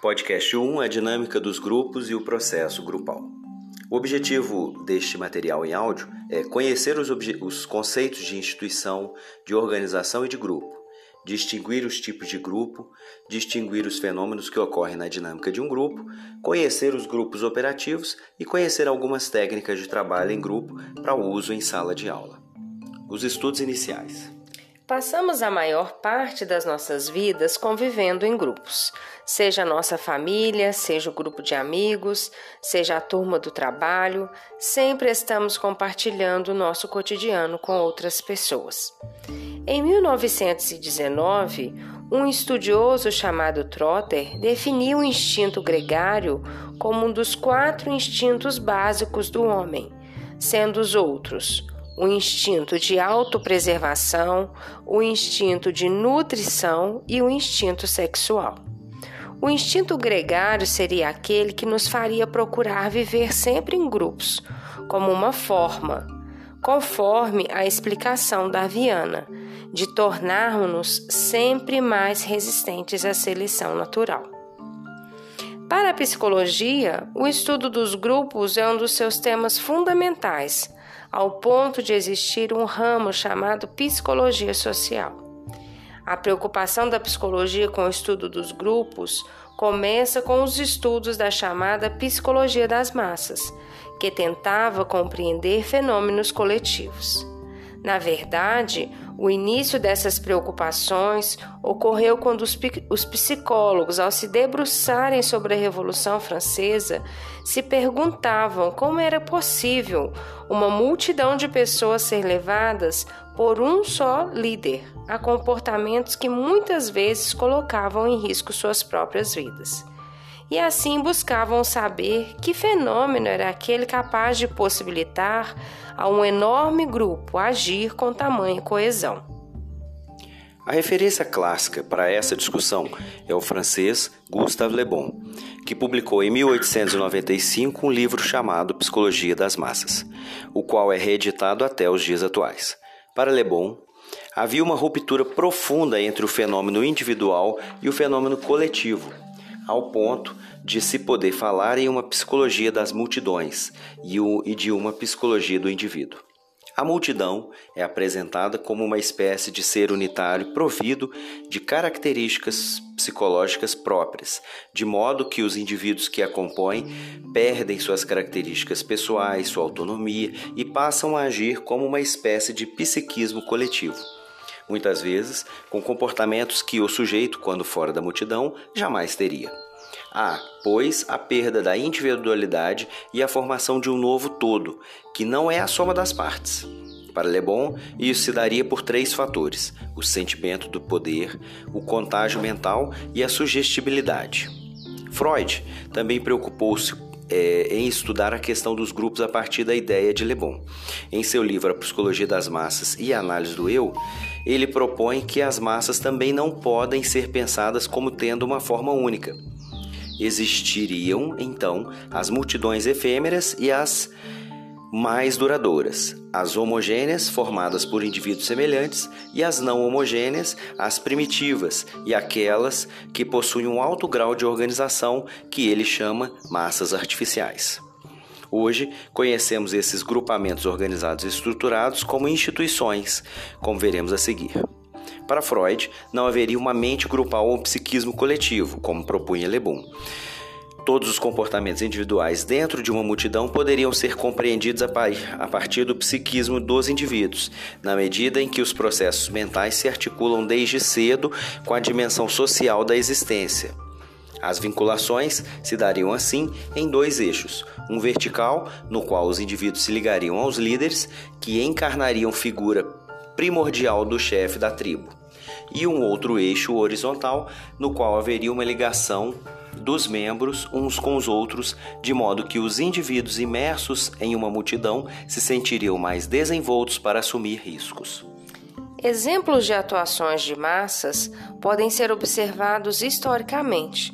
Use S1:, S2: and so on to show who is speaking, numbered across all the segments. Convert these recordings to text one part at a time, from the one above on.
S1: Podcast 1 A dinâmica dos grupos e o processo grupal. O objetivo deste material em áudio é conhecer os, os, conceitos de instituição, de organização e de grupo, distinguir os tipos de grupo, distinguir os fenômenos que ocorrem na dinâmica de um grupo, conhecer os grupos operativos e conhecer algumas técnicas de trabalho em grupo para uso em sala de aula. Os estudos iniciais.
S2: Passamos a maior parte das nossas vidas convivendo em grupos, seja a nossa família, seja o grupo de amigos, seja a turma do trabalho, sempre estamos compartilhando o nosso cotidiano com outras pessoas. Em 1919, um estudioso chamado Trotter definiu o instinto gregário como um dos quatro instintos básicos do homem, sendo os outros o instinto de autopreservação, o instinto de nutrição e o instinto sexual. O instinto gregário seria aquele que nos faria procurar viver sempre em grupos, como uma forma, conforme a explicação darwiana, de tornarmos-nos sempre mais resistentes à seleção natural. Para a psicologia, o estudo dos grupos é um dos seus temas fundamentais ao ponto de existir um ramo chamado psicologia social. A preocupação da psicologia com o estudo dos grupos começa com os estudos da chamada psicologia das massas, que tentava compreender fenômenos coletivos. Na verdade, o início dessas preocupações ocorreu quando os, os, psicólogos, ao se debruçarem sobre a Revolução Francesa, se perguntavam como era possível uma multidão de pessoas ser levadas por um só líder a comportamentos que muitas vezes colocavam em risco suas próprias vidas e assim buscavam saber que fenômeno era aquele capaz de possibilitar a um enorme grupo agir com tamanha coesão.
S1: A referência clássica para essa discussão é o francês Gustave Le Bon, que publicou em 1895 um livro chamado Psicologia das Massas, o qual é reeditado até os dias atuais. Para Le Bon, havia uma ruptura profunda entre o fenômeno individual e o fenômeno coletivo, ao ponto de se poder falar em uma psicologia das multidões e de uma psicologia do indivíduo. A multidão é apresentada como uma espécie de ser unitário provido de características psicológicas próprias, de modo que os indivíduos que a compõem perdem suas características pessoais, sua autonomia e passam a agir como uma espécie de psiquismo coletivo muitas vezes com comportamentos que o sujeito, quando fora da multidão, jamais teria. Há, pois, a perda da individualidade e a formação de um novo todo, que não é a soma das partes. Para Le Bon, isso se daria por três fatores: o sentimento do poder, o contágio mental e a sugestibilidade. Freud também preocupou-se é, em estudar a questão dos grupos a partir da ideia de Le Bon. Em seu livro A Psicologia das Massas e a Análise do Eu, ele propõe que as massas também não podem ser pensadas como tendo uma forma única. Existiriam, então, as multidões efêmeras e as mais duradouras, as homogêneas, formadas por indivíduos semelhantes, e as não homogêneas, as primitivas, e aquelas que possuem um alto grau de organização que ele chama massas artificiais. Hoje, conhecemos esses grupamentos organizados e estruturados como instituições, como veremos a seguir. Para Freud, não haveria uma mente grupal ou um psiquismo coletivo, como propunha Le Bon. Todos os comportamentos individuais dentro de uma multidão poderiam ser compreendidos a partir do psiquismo dos indivíduos, na medida em que os processos mentais se articulam desde cedo com a dimensão social da existência. As vinculações se dariam assim em dois eixos: um vertical, no qual os indivíduos se ligariam aos líderes, que encarnariam figura primordial do chefe da tribo, e um outro eixo horizontal, no qual haveria uma ligação dos membros uns com os outros, de modo que os indivíduos imersos em uma multidão se sentiriam mais desenvoltos para assumir riscos.
S2: Exemplos de atuações de massas podem ser observados historicamente,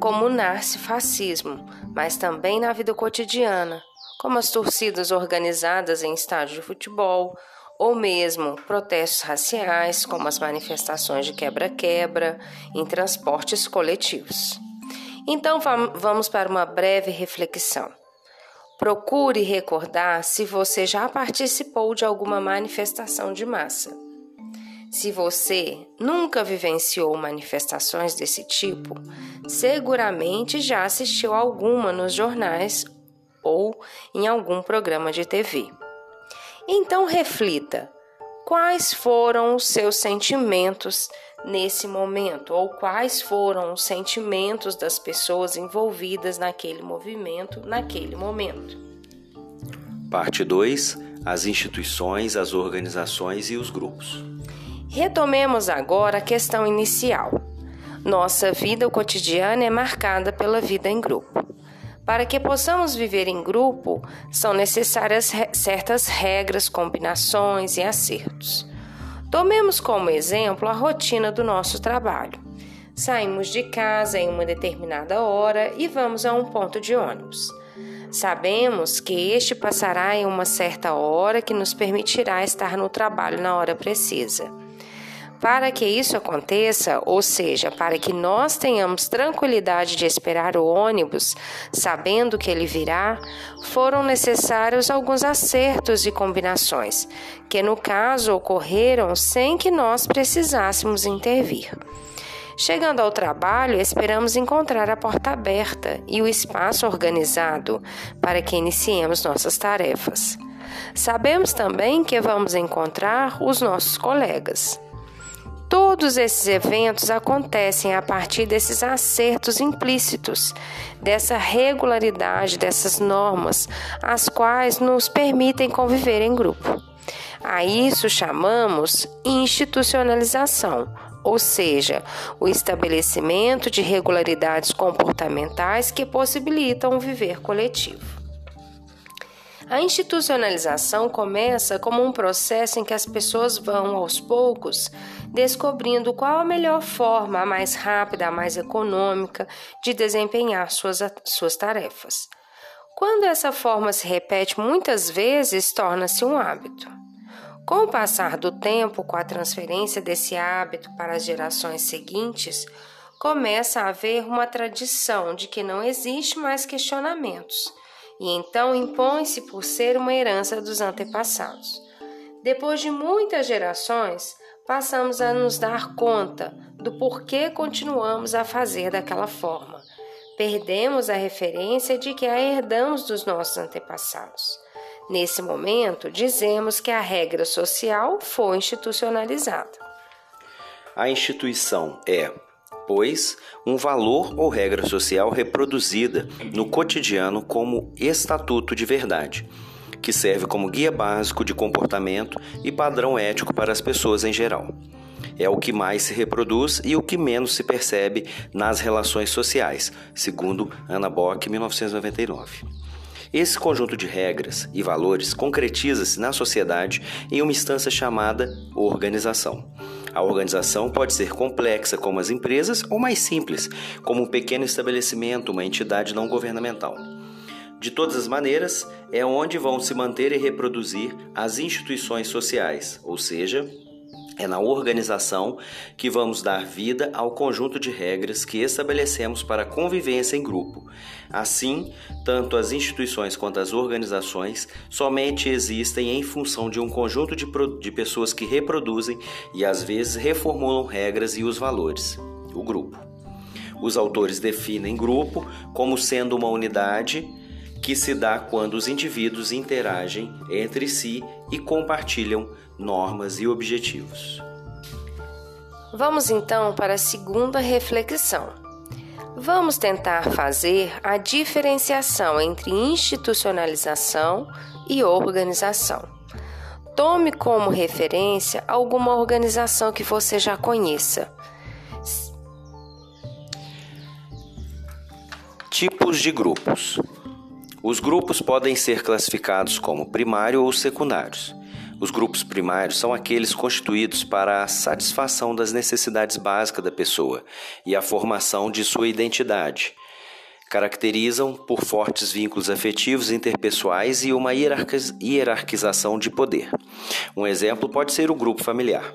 S2: como o narcisfascismo, mas também na vida cotidiana, como as torcidas organizadas em estádios de futebol, ou mesmo protestos raciais, como as manifestações de quebra-quebra em transportes coletivos. Então vamos para uma breve reflexão. Procure recordar se você já participou de alguma manifestação de massa. Se você nunca vivenciou manifestações desse tipo, seguramente já assistiu alguma nos jornais ou em algum programa de TV. Então reflita: quais foram os seus sentimentos nesse momento ou quais foram os sentimentos das pessoas envolvidas naquele movimento, naquele momento?
S1: Parte 2: As instituições, as organizações e os grupos.
S2: Retomemos agora a questão inicial. Nossa vida cotidiana é marcada pela vida em grupo. Para que possamos viver em grupo, são necessárias certas regras, combinações e acertos. Tomemos como exemplo a rotina do nosso trabalho. Saímos de casa em uma determinada hora e vamos a um ponto de ônibus. Sabemos que este passará em uma certa hora que nos permitirá estar no trabalho na hora precisa. Para que isso aconteça, ou seja, para que nós tenhamos tranquilidade de esperar o ônibus, sabendo que ele virá, foram necessários alguns acertos e combinações, que no caso ocorreram sem que nós precisássemos intervir. Chegando ao trabalho, esperamos encontrar a porta aberta e o espaço organizado para que iniciemos nossas tarefas. Sabemos também que vamos encontrar os nossos colegas. Todos esses eventos acontecem a partir desses acertos implícitos, dessa regularidade, dessas normas, as quais nos permitem conviver em grupo. A isso chamamos institucionalização, ou seja, o estabelecimento de regularidades comportamentais que possibilitam o viver coletivo. A institucionalização começa como um processo em que as pessoas vão, aos poucos, descobrindo qual a melhor forma, a mais rápida, a mais econômica, de desempenhar suas, suas tarefas. Quando essa forma se repete muitas vezes, torna-se um hábito. Com o passar do tempo, com a transferência desse hábito para as gerações seguintes, começa a haver uma tradição de que não existe mais questionamentos e então impõe-se por ser uma herança dos antepassados. Depois de muitas gerações, passamos a nos dar conta do porquê continuamos a fazer daquela forma. Perdemos a referência de que a herdamos dos nossos antepassados. Nesse momento, dizemos que a regra social foi institucionalizada.
S1: A instituição é pois, um valor ou regra social reproduzida no cotidiano como estatuto de verdade, que serve como guia básico de comportamento e padrão ético para as pessoas em geral. É o que mais se reproduz e o que menos se percebe nas relações sociais, segundo Anna Bock, 1999. Esse conjunto de regras e valores concretiza-se na sociedade em uma instância chamada organização. A organização pode ser complexa, como as empresas, ou mais simples, como um pequeno estabelecimento, uma entidade não governamental. De todas as maneiras, é onde vão se manter e reproduzir as instituições sociais, ou seja, é na organização que vamos dar vida ao conjunto de regras que estabelecemos para a convivência em grupo. Assim, tanto as instituições quanto as organizações somente existem em função de um conjunto de, de pessoas que reproduzem e às vezes reformulam regras e os valores. O grupo. Os autores definem grupo como sendo uma unidade que se dá quando os indivíduos interagem entre si e compartilham normas e objetivos.
S2: Vamos então para a segunda reflexão. Vamos tentar fazer a diferenciação entre institucionalização e organização. Tome como referência alguma organização que você já conheça.
S1: Tipos de grupos. Os grupos podem ser classificados como primário ou secundários. Os grupos primários são aqueles constituídos para a satisfação das necessidades básicas da pessoa e a formação de sua identidade. Caracterizam por fortes vínculos afetivos interpessoais e uma hierarquização de poder. Um exemplo pode ser o grupo familiar.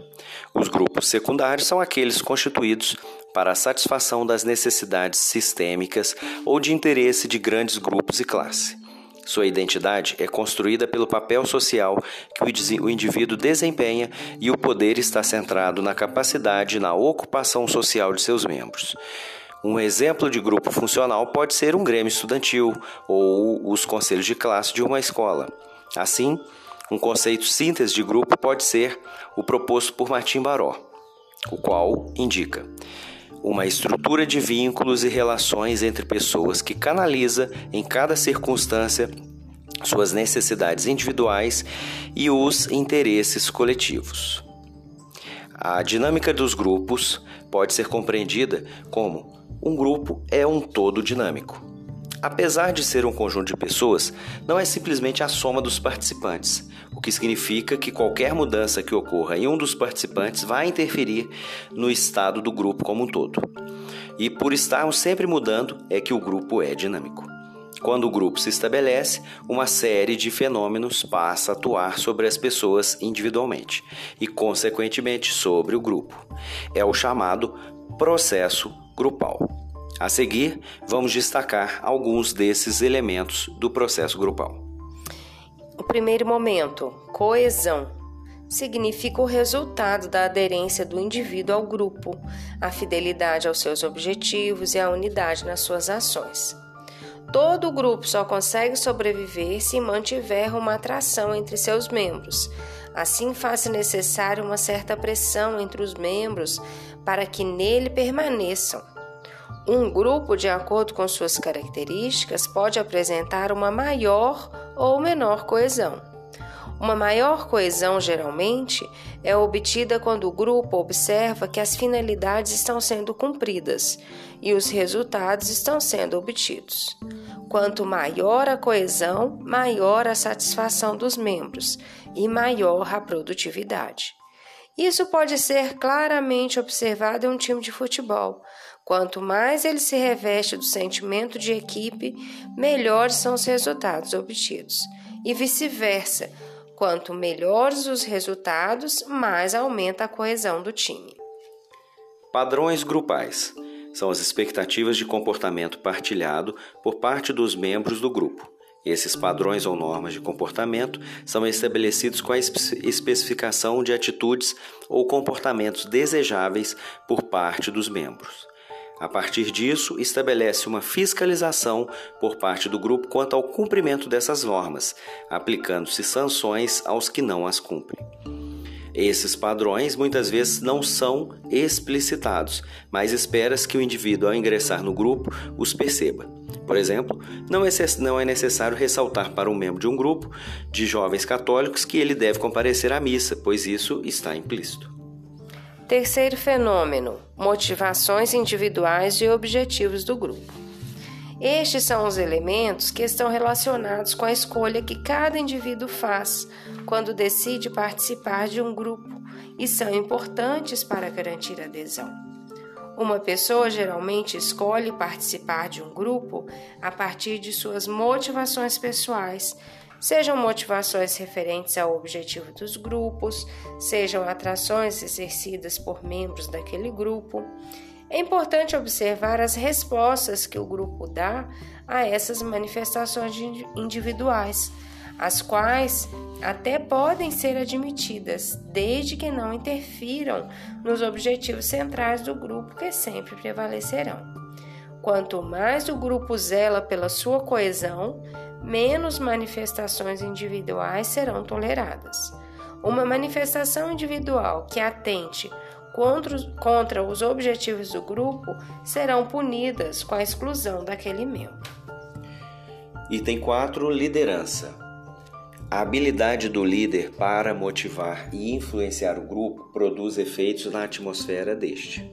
S1: Os grupos secundários são aqueles constituídos para a satisfação das necessidades sistêmicas ou de interesse de grandes grupos e classe. Sua identidade é construída pelo papel social que o indivíduo desempenha e o poder está centrado na capacidade e na ocupação social de seus membros. Um exemplo de grupo funcional pode ser um grêmio estudantil ou os conselhos de classe de uma escola. Assim, um conceito síntese de grupo pode ser o proposto por Martim Baró, o qual indica uma estrutura de vínculos e relações entre pessoas que canaliza em cada circunstância suas necessidades individuais e os interesses coletivos. A dinâmica dos grupos pode ser compreendida como um grupo é um todo dinâmico. Apesar de ser um conjunto de pessoas, não é simplesmente a soma dos participantes, o que significa que qualquer mudança que ocorra em um dos participantes vai interferir no estado do grupo como um todo. E por estarmos sempre mudando, é que o grupo é dinâmico. Quando o grupo se estabelece, uma série de fenômenos passa a atuar sobre as pessoas individualmente e, consequentemente, sobre o grupo. É o chamado processo grupal. A seguir, vamos destacar alguns desses elementos do processo grupal.
S2: O primeiro momento, coesão, significa o resultado da aderência do indivíduo ao grupo, a fidelidade aos seus objetivos e a unidade nas suas ações. Todo grupo só consegue sobreviver se mantiver uma atração entre seus membros. Assim, faz-se necessário uma certa pressão entre os membros para que nele permaneçam. Um grupo, de acordo com suas características, pode apresentar uma maior ou menor coesão. Uma maior coesão, geralmente, é obtida quando o grupo observa que as finalidades estão sendo cumpridas e os resultados estão sendo obtidos. Quanto maior a coesão, maior a satisfação dos membros e maior a produtividade. Isso pode ser claramente observado em um time de futebol, Quanto mais ele se reveste do sentimento de equipe, melhores são os resultados obtidos. E vice-versa, quanto melhores os resultados, mais aumenta a coesão do time.
S1: Padrões grupais são as expectativas de comportamento partilhado por parte dos membros do grupo. Esses padrões ou normas de comportamento são estabelecidos com a especificação de atitudes ou comportamentos desejáveis por parte dos membros. A partir disso, estabelece uma fiscalização por parte do grupo quanto ao cumprimento dessas normas, aplicando-se sanções aos que não as cumprem. Esses padrões muitas vezes não são explicitados, mas espera-se que o indivíduo, ao ingressar no grupo, os perceba. Por exemplo, não é necessário ressaltar para um membro de um grupo de jovens católicos que ele deve comparecer à missa, pois isso está implícito.
S2: Terceiro fenômeno: motivações individuais e objetivos do grupo. Estes são os elementos que estão relacionados com a escolha que cada indivíduo faz quando decide participar de um grupo e são importantes para garantir adesão. Uma pessoa geralmente escolhe participar de um grupo a partir de suas motivações pessoais, sejam motivações referentes ao objetivo dos grupos, sejam atrações exercidas por membros daquele grupo. É importante observar as respostas que o grupo dá a essas manifestações individuais, as quais até podem ser admitidas, desde que não interfiram nos objetivos centrais do grupo que sempre prevalecerão. Quanto mais o grupo zela pela sua coesão, menos manifestações individuais serão toleradas. Uma manifestação individual que atente contra, contra os objetivos do grupo serão punidas com a exclusão daquele membro.
S1: Item 4: Liderança. A habilidade do líder para motivar e influenciar o grupo produz efeitos na atmosfera deste.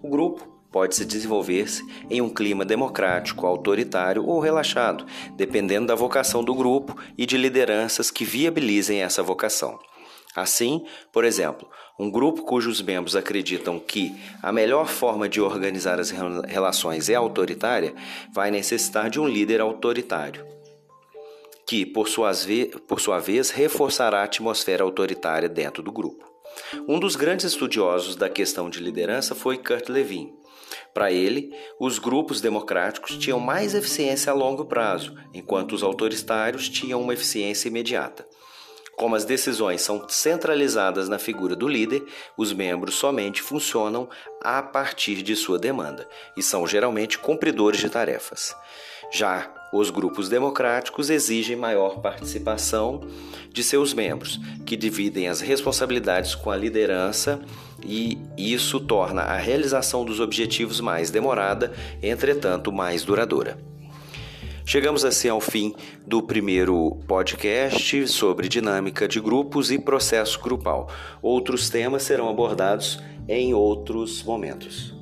S1: O grupo pode-se desenvolver-se em um clima democrático, autoritário ou relaxado, dependendo da vocação do grupo e de lideranças que viabilizem essa vocação. Assim, por exemplo, um grupo cujos membros acreditam que a melhor forma de organizar as relações é autoritária vai necessitar de um líder autoritário, que, por, por sua vez, reforçará a atmosfera autoritária dentro do grupo. Um dos grandes estudiosos da questão de liderança foi Kurt Lewin. Para ele, os grupos democráticos tinham mais eficiência a longo prazo, enquanto os autoritários tinham uma eficiência imediata. Como as decisões são centralizadas na figura do líder, os membros somente funcionam a partir de sua demanda e são geralmente cumpridores de tarefas. Já os grupos democráticos exigem maior participação de seus membros, que dividem as responsabilidades com a liderança e isso torna a realização dos objetivos mais demorada, entretanto mais duradoura. Chegamos assim ao fim do primeiro podcast sobre dinâmica de grupos e processo grupal. Outros temas serão abordados em outros momentos.